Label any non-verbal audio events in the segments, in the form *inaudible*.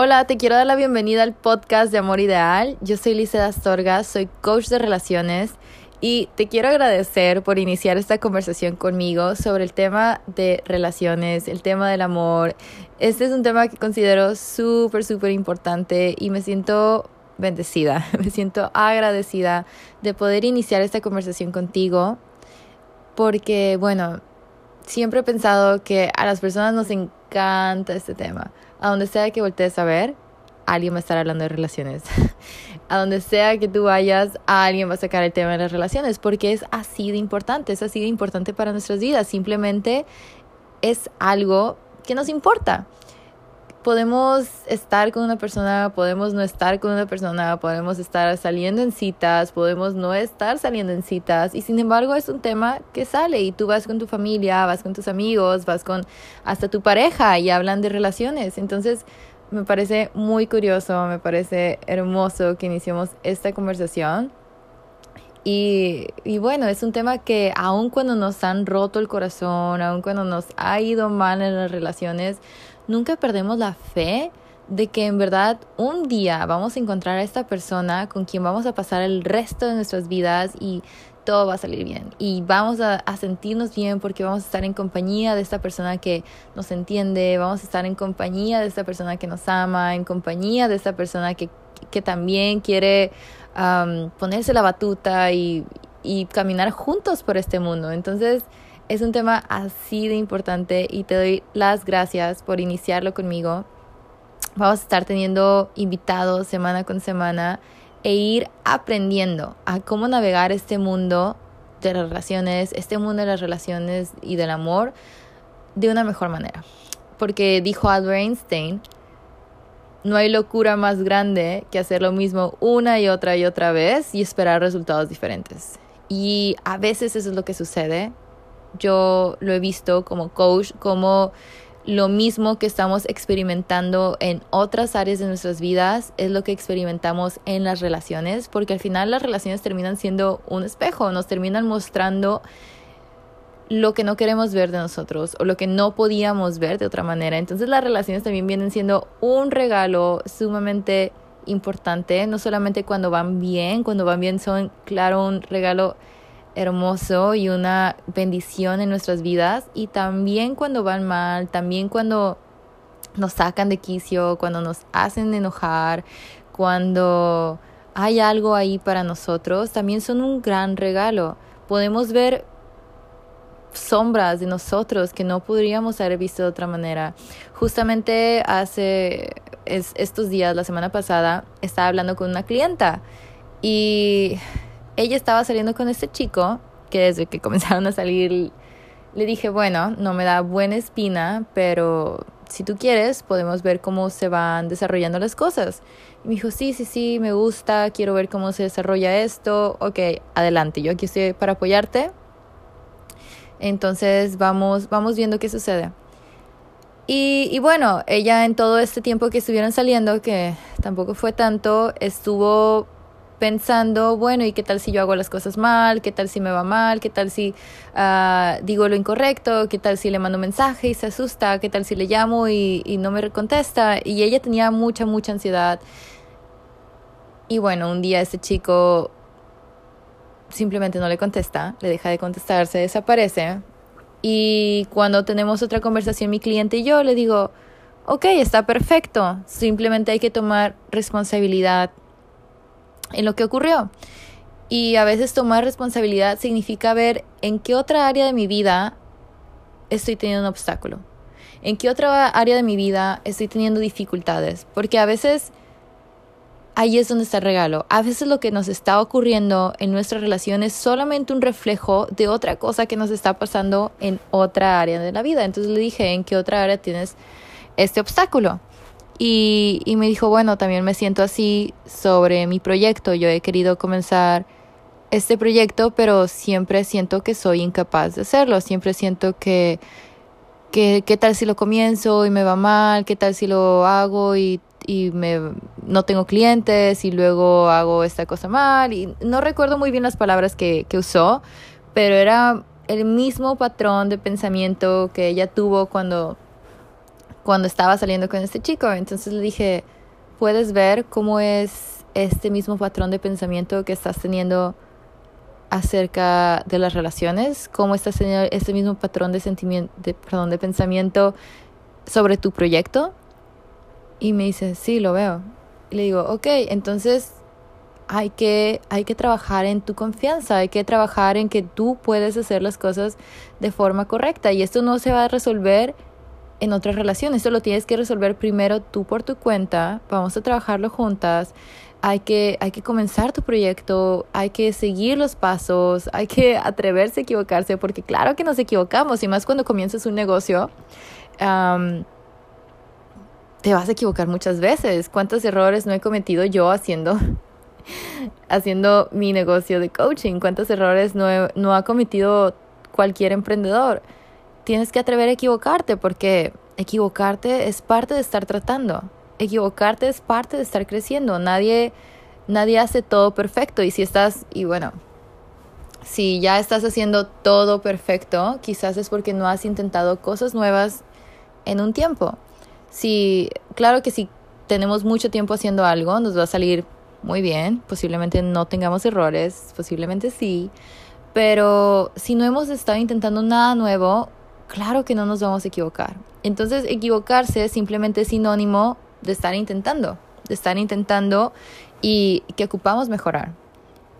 Hola, te quiero dar la bienvenida al podcast de Amor Ideal. Yo soy Lice Astorga, soy coach de relaciones y te quiero agradecer por iniciar esta conversación conmigo sobre el tema de relaciones, el tema del amor. Este es un tema que considero súper, súper importante y me siento bendecida, *laughs* me siento agradecida de poder iniciar esta conversación contigo porque, bueno, siempre he pensado que a las personas nos encanta este tema. A donde sea que voltees a ver, alguien va a estar hablando de relaciones. *laughs* a donde sea que tú vayas, alguien va a sacar el tema de las relaciones, porque es así de importante, es así de importante para nuestras vidas. Simplemente es algo que nos importa podemos estar con una persona, podemos no estar con una persona, podemos estar saliendo en citas, podemos no estar saliendo en citas y sin embargo es un tema que sale y tú vas con tu familia, vas con tus amigos, vas con hasta tu pareja y hablan de relaciones. Entonces me parece muy curioso, me parece hermoso que iniciemos esta conversación. Y, y, bueno, es un tema que aun cuando nos han roto el corazón, aun cuando nos ha ido mal en las relaciones, nunca perdemos la fe de que en verdad un día vamos a encontrar a esta persona con quien vamos a pasar el resto de nuestras vidas y todo va a salir bien y vamos a, sentirnos bien porque vamos a estar en compañía de esta persona que nos entiende, vamos a estar en compañía de esta persona que nos ama, en compañía de esta persona que, que también quiere ponerse la batuta y, y caminar juntos por este mundo. Entonces, es un tema así de importante y te doy las gracias por iniciarlo conmigo. Vamos a estar teniendo invitados semana con semana e ir aprendiendo a cómo navegar este mundo de las relaciones, este mundo de las relaciones y del amor de una mejor manera. Porque dijo Albert Einstein, no hay locura más grande que hacer lo mismo una y otra y otra vez y esperar resultados diferentes. Y a veces eso es lo que sucede yo lo he visto como coach, como lo mismo que estamos experimentando en otras áreas de nuestras vidas es lo que experimentamos en las relaciones, porque al final las relaciones terminan siendo un espejo, nos terminan mostrando lo que no queremos ver de nosotros o lo que no podíamos ver de otra manera. Entonces las relaciones también vienen siendo un regalo sumamente importante, no solamente cuando van bien, cuando van bien son, claro, un regalo hermoso y una bendición en nuestras vidas y también cuando van mal, también cuando nos sacan de quicio, cuando nos hacen enojar, cuando hay algo ahí para nosotros, también son un gran regalo. Podemos ver sombras de nosotros que no podríamos haber visto de otra manera. Justamente hace estos días, la semana pasada, estaba hablando con una clienta y ella estaba saliendo con este chico que desde que *laughs* comenzaron a salir le dije, bueno, no me da buena espina, pero si tú quieres podemos ver cómo se van desarrollando las cosas. Y me dijo, sí, sí, sí, me gusta, quiero ver cómo se desarrolla esto. Ok, adelante, yo aquí estoy para apoyarte. Entonces vamos, vamos viendo qué sucede. Y, y bueno, ella en todo este tiempo que estuvieron saliendo, que tampoco fue tanto, estuvo pensando, bueno, ¿y qué tal si yo hago las cosas mal? ¿Qué tal si me va mal? ¿Qué tal si uh, digo lo incorrecto? ¿Qué tal si le mando un mensaje y se asusta? ¿Qué tal si le llamo y, y no me contesta? Y ella tenía mucha, mucha ansiedad. Y bueno, un día este chico simplemente no le contesta, le deja de contestar, se desaparece. Y cuando tenemos otra conversación mi cliente y yo, le digo, ok, está perfecto, simplemente hay que tomar responsabilidad en lo que ocurrió. Y a veces tomar responsabilidad significa ver en qué otra área de mi vida estoy teniendo un obstáculo. En qué otra área de mi vida estoy teniendo dificultades. Porque a veces ahí es donde está el regalo. A veces lo que nos está ocurriendo en nuestra relación es solamente un reflejo de otra cosa que nos está pasando en otra área de la vida. Entonces le dije, ¿en qué otra área tienes este obstáculo? Y, me dijo, bueno, también me siento así sobre mi proyecto. Yo he querido comenzar este proyecto, pero siempre siento que soy incapaz de hacerlo. Siempre siento que, que qué tal si lo comienzo y me va mal, qué tal si lo hago y, y me, no tengo clientes y luego hago esta cosa mal. Y no recuerdo muy bien las palabras que, que usó, pero era el mismo patrón de pensamiento que ella tuvo cuando cuando estaba saliendo con este chico. Entonces le dije, puedes ver cómo es este mismo patrón de pensamiento que estás teniendo acerca de las relaciones, cómo estás teniendo este mismo patrón de sentimiento, perdón, de pensamiento sobre tu proyecto. Y me dice, sí, lo veo. Y le digo, ok, entonces hay que, hay que trabajar en tu confianza, hay que trabajar en que tú puedes hacer las cosas de forma correcta. Y esto no se va a resolver en otras relaciones, esto lo tienes que resolver primero tú por tu cuenta, vamos a trabajarlo juntas. Hay que, hay que comenzar tu proyecto, hay que seguir los pasos, hay que atreverse a equivocarse, porque claro que nos equivocamos, y más cuando comienzas un negocio, te vas a equivocar muchas veces. ¿Cuántos errores no he cometido yo haciendo *laughs* haciendo mi negocio de coaching, cuántos errores no, no ha cometido cualquier emprendedor. Tienes que atrever a equivocarte porque equivocarte es parte de estar tratando. Equivocarte es parte de estar creciendo. Nadie, nadie hace todo perfecto. Y si estás, y bueno, si ya estás haciendo todo perfecto, quizás es porque no has intentado cosas nuevas en un tiempo. Si, claro que si tenemos mucho tiempo haciendo algo, nos va a salir muy bien, posiblemente no tengamos errores, posiblemente sí, pero si no hemos estado intentando nada nuevo, claro que no nos vamos a equivocar. Entonces, equivocarse es simplemente sinónimo de estar intentando, de estar intentando y que ocupamos mejorar,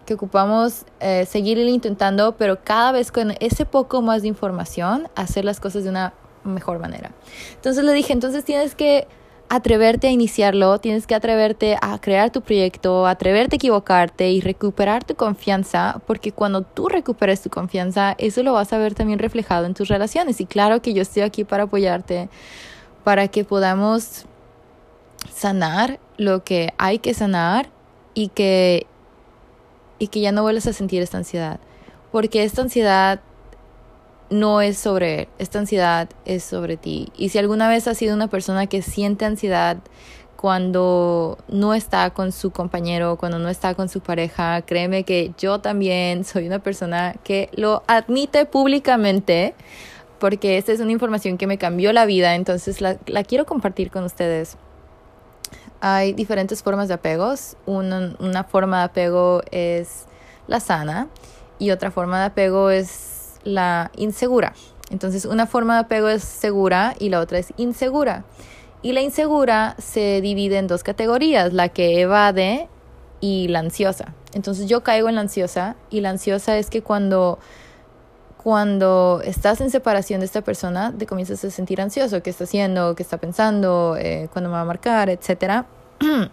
que ocupamos eh, seguir intentando, pero cada vez con ese poco más de información, hacer las cosas de una mejor manera. Entonces le dije, entonces tienes que atreverte a iniciarlo, tienes que atreverte a crear tu proyecto, atreverte a equivocarte y recuperar tu confianza, porque cuando tú recuperes tu confianza, eso lo vas a ver también reflejado en tus relaciones. Y claro que yo estoy aquí para apoyarte, para que podamos sanar lo que hay que sanar y que, y que ya no vuelvas a sentir esta ansiedad. Porque esta ansiedad no es sobre él, esta ansiedad es sobre ti. Y si alguna vez has sido una persona que siente ansiedad cuando no está con su compañero, cuando no está con su pareja, créeme que yo también *laughs* soy una persona que lo admite públicamente porque esta es una información que me cambió la vida, entonces la, quiero compartir con ustedes. Hay diferentes formas de apegos. Una, una forma de apego es la sana y otra forma de apego es la insegura. Entonces, una forma de apego es segura y la otra es insegura. Y la insegura se divide en dos categorías, la que evade y la ansiosa. Entonces yo caigo en la ansiosa y la ansiosa es que cuando, cuando estás en separación de esta persona te comienzas a sentir ansioso, qué está haciendo, qué está pensando, eh, cuándo me va a marcar, etc. *clears throat*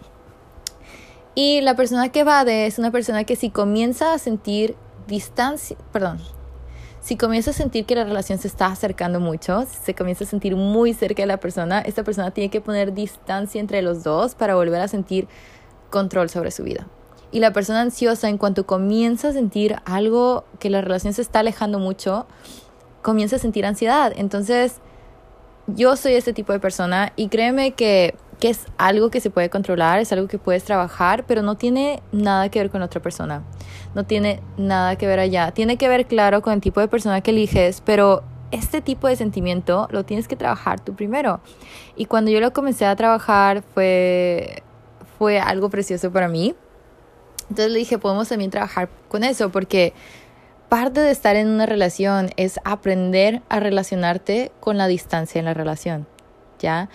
y la persona que evade es una persona que si comienza a sentir distancia, perdón, si comienza a sentir que la relación se está acercando mucho, si se comienza a sentir muy cerca de la persona, esta persona tiene que poner distancia entre los dos para volver a sentir control sobre su vida. Y la persona ansiosa, en cuanto comienza a sentir algo que la relación se está alejando mucho, comienza a sentir ansiedad. Entonces, yo soy este tipo de persona y créeme que que es algo que se puede controlar, es algo que puedes trabajar, pero no tiene nada que ver con otra persona. No tiene nada que ver allá. Tiene que ver, claro, con el tipo de persona que eliges, pero este tipo de sentimiento lo tienes que trabajar tú primero. Y cuando yo lo comencé a trabajar fue, fue algo precioso para mí. Entonces le dije, podemos también trabajar con eso, porque parte de estar en una relación es aprender a relacionarte con la distancia en la relación. ¿Ya?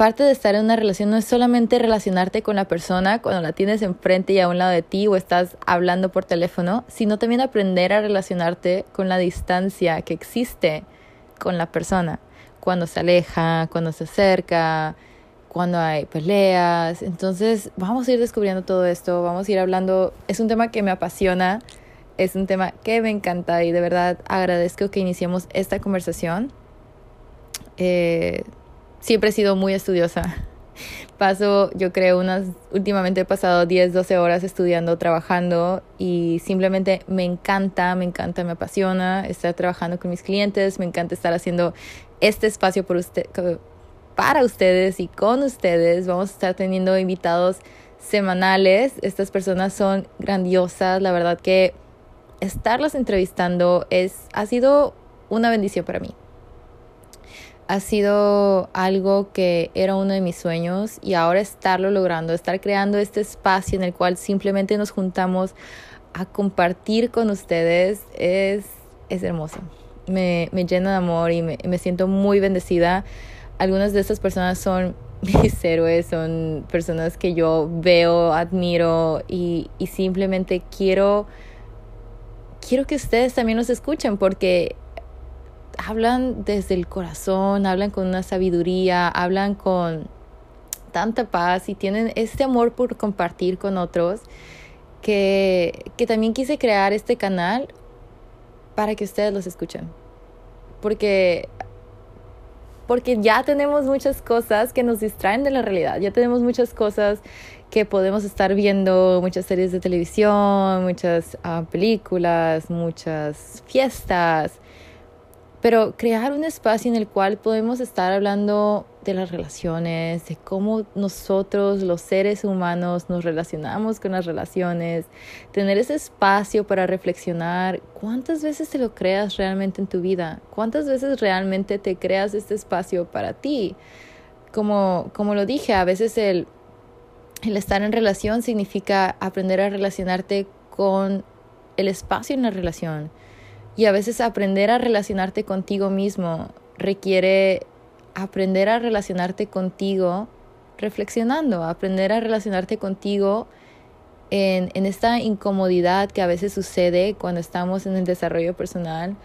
Parte de estar en una relación no es solamente relacionarte con la persona cuando la tienes enfrente y a un lado de ti o estás hablando por teléfono, sino también aprender a relacionarte con la distancia que existe con la persona, cuando se aleja, cuando se acerca, cuando hay peleas. Entonces vamos a ir descubriendo todo esto, vamos a ir hablando, es un tema que me apasiona, es un tema que me encanta y de verdad agradezco que iniciemos esta conversación. Eh, siempre he sido muy estudiosa. Paso, yo creo, unas, últimamente he pasado 10, 12 horas estudiando, trabajando y simplemente me encanta, me encanta, me apasiona estar trabajando con mis clientes, me encanta estar haciendo este espacio para ustedes y con ustedes. Vamos a estar teniendo invitados semanales. Estas personas son grandiosas, la verdad que estarlas entrevistando es, ha sido una bendición para mí ha sido algo que era uno de mis sueños y ahora estarlo logrando, estar creando este espacio en el cual simplemente nos juntamos a compartir con ustedes es, es hermoso. Me, me llena de amor y me, me siento muy bendecida. Algunas de estas personas son *laughs* mis héroes, son personas que yo veo, admiro y, y simplemente quiero, quiero que ustedes también nos escuchen porque hablan desde el corazón, hablan con una sabiduría, hablan con tanta paz y tienen este amor por compartir con otros que, que también quise crear este canal para que ustedes los escuchen. Porque porque ya tenemos muchas cosas que nos distraen de la realidad, ya tenemos muchas cosas que podemos estar viendo, muchas series de televisión, muchas uh, películas, muchas fiestas, pero crear un espacio en el cual podemos estar hablando de las relaciones, de cómo nosotros, los seres humanos, nos relacionamos con las relaciones, tener ese espacio para reflexionar, ¿cuántas veces te lo creas realmente en tu vida? ¿Cuántas veces realmente te creas este espacio para ti? Como, como lo dije, a veces el, el estar en relación significa aprender a relacionarte con el espacio en la relación y a veces aprender a relacionarte contigo mismo requiere aprender a relacionarte contigo reflexionando, aprender a relacionarte contigo en, en, esta incomodidad que a veces sucede cuando estamos en el desarrollo personal,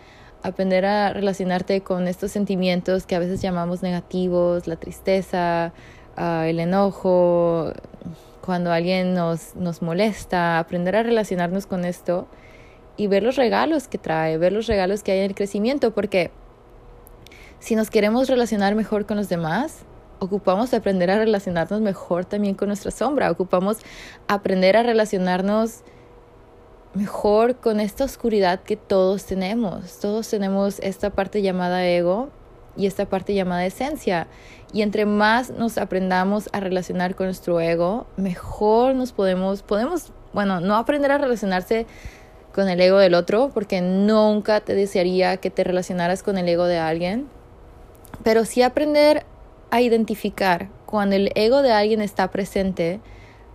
aprender a relacionarte con estos sentimientos que a veces llamamos negativos, la tristeza, uh, el enojo, cuando alguien nos, nos molesta, aprender a relacionarnos con esto y ver los regalos que trae, ver los regalos que hay en el crecimiento, porque si nos queremos relacionar mejor con los demás, ocupamos aprender a relacionarnos mejor también con nuestra sombra, ocupamos aprender a relacionarnos mejor con esta oscuridad que todos tenemos. Todos tenemos esta parte llamada ego y esta parte llamada esencia. Y entre más nos aprendamos a relacionar con nuestro ego, mejor nos podemos, podemos, bueno, no aprender a relacionarse con el ego del otro, porque nunca te desearía que te relacionaras con el ego de alguien, pero sí aprender a identificar cuando el ego de alguien está presente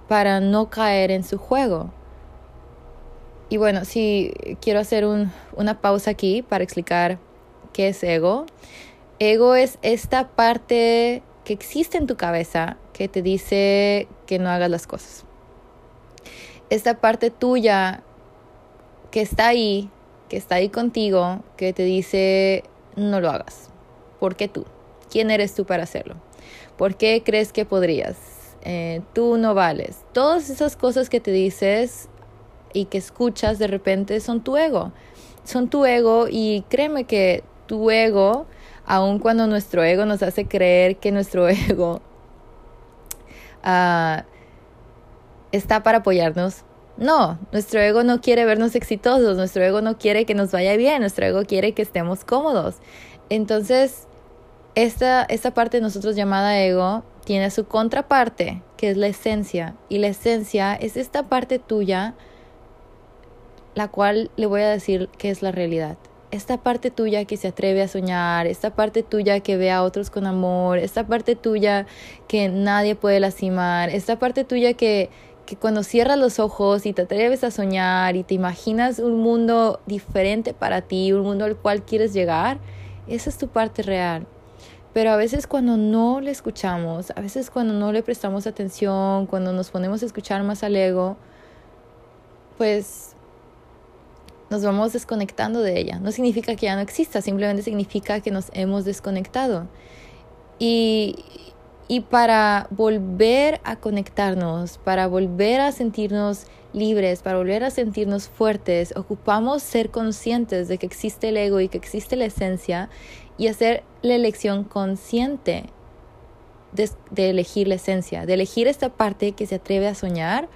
para no caer en su juego. Y bueno, sí quiero hacer un, una pausa aquí para explicar qué es ego. Ego es esta parte que existe en tu cabeza que te dice que no hagas las cosas. Esta parte tuya que está ahí, que está ahí contigo, que te dice no lo hagas. ¿Por qué tú? ¿Quién eres tú para hacerlo? ¿Por qué crees que podrías? Eh, tú no vales. Todas esas cosas que te dices y que escuchas de repente son tu ego. Son tu ego y créeme que tu ego, aun cuando nuestro ego nos hace creer que nuestro *laughs* ego uh, está para apoyarnos, no, nuestro ego no quiere vernos exitosos, nuestro ego no quiere que nos vaya bien, nuestro ego quiere que estemos cómodos. Entonces, esta, esta parte de nosotros llamada ego tiene su contraparte, que es la esencia. Y la esencia es esta parte tuya, la cual le voy a decir que es la realidad. Esta parte tuya que se atreve a soñar, esta parte tuya que ve a otros con amor, esta parte tuya que nadie puede lastimar, esta parte tuya que, que cuando cierras los ojos y te atreves a soñar y te imaginas un mundo diferente para ti, un mundo al cual quieres llegar, esa es tu parte real. Pero a veces cuando no le escuchamos, a veces cuando no le prestamos atención, cuando nos ponemos a escuchar más al ego, pues nos vamos desconectando de ella. No significa que ya no exista, simplemente significa que nos hemos desconectado. Y, y para volver a conectarnos, para volver a sentirnos libres, para volver a sentirnos fuertes, ocupamos ser conscientes de que existe el ego y que existe la esencia y hacer la elección consciente de, elegir la esencia, de elegir esta parte que se atreve a soñar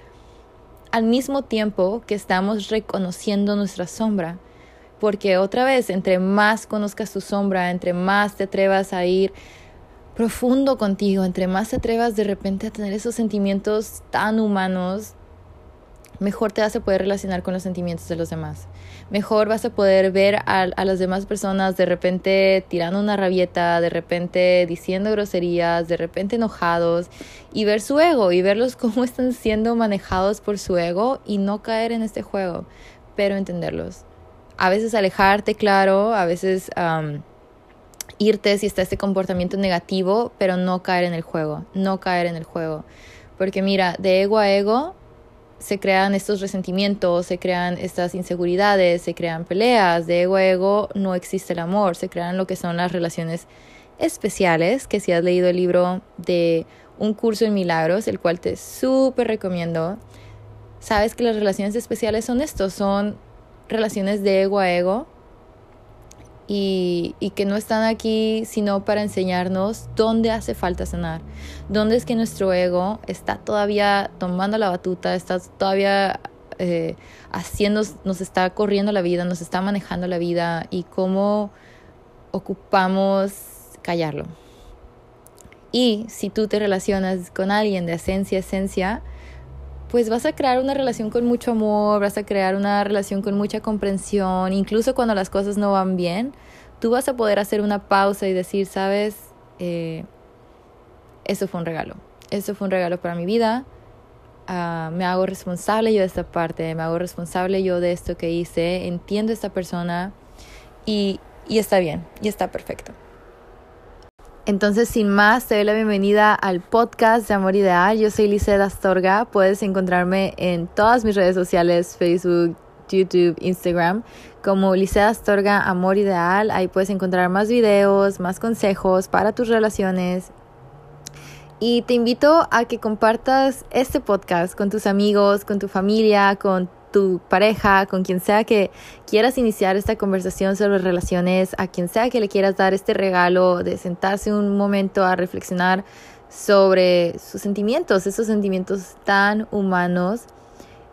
al mismo tiempo que estamos reconociendo nuestra sombra. Porque otra vez, entre más conozcas tu sombra, entre más te atrevas a ir profundo contigo, entre más te atrevas de repente a tener esos sentimientos tan humanos, mejor te vas a poder relacionar con los sentimientos de los demás. Mejor vas a poder ver a, a, las demás personas de repente tirando una rabieta, de repente diciendo groserías, de repente enojados y ver su ego y verlos *laughs* cómo están siendo manejados por su ego y no caer en este juego, pero entenderlos. A veces alejarte, claro, a veces irte si está este comportamiento negativo, pero no caer en el juego, no caer en el juego. Porque mira, de ego a ego se crean estos resentimientos, se crean estas inseguridades, se crean peleas, de ego a ego no existe el amor, se crean lo que son las relaciones especiales, que si has leído el libro de Un curso en milagros, el cual te súper recomiendo, sabes que las relaciones especiales son esto, son relaciones de ego a ego, y, que no están aquí sino para enseñarnos dónde hace falta sanar, dónde es que nuestro ego está todavía tomando la batuta, está todavía eh, haciendo, nos está corriendo la vida, nos está manejando la vida y cómo ocupamos callarlo. Y si tú te relacionas con alguien de esencia, esencia, pues vas a crear una relación con mucho amor, vas a crear una relación con mucha comprensión, incluso cuando las cosas no van bien, tú vas a poder hacer una pausa y decir, sabes, eh, eso fue un regalo, eso fue un regalo para mi vida, uh, me hago responsable yo de esta parte, me hago responsable yo de esto que hice, entiendo a esta persona y, y está bien, y está perfecto. Entonces, sin más, te doy la bienvenida al podcast de Amor Ideal. Yo soy Lice Astorga. Puedes encontrarme en todas mis redes sociales, Facebook, YouTube, Instagram, como Licea Astorga Amor Ideal. Ahí puedes encontrar más videos, más consejos para tus relaciones. Y te invito a que compartas este podcast con tus amigos, con tu familia, con tu pareja, con quien sea que quieras iniciar esta conversación sobre relaciones, a quien sea que le quieras dar este regalo de sentarse un momento a reflexionar sobre sus sentimientos, esos sentimientos tan humanos.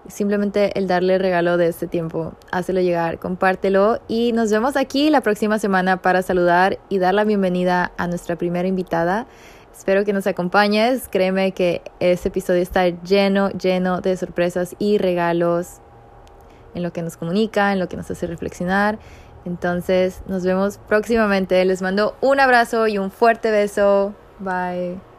Simplemente el darle regalo de este tiempo, hácelo llegar, compártelo y nos vemos aquí la próxima semana para saludar y dar la bienvenida a nuestra primera invitada. Espero que nos acompañes. Créeme que este episodio está lleno, lleno de sorpresas y regalos en lo que nos comunica, en lo que nos hace reflexionar. Entonces nos vemos próximamente. Les mando un abrazo y un fuerte beso. Bye.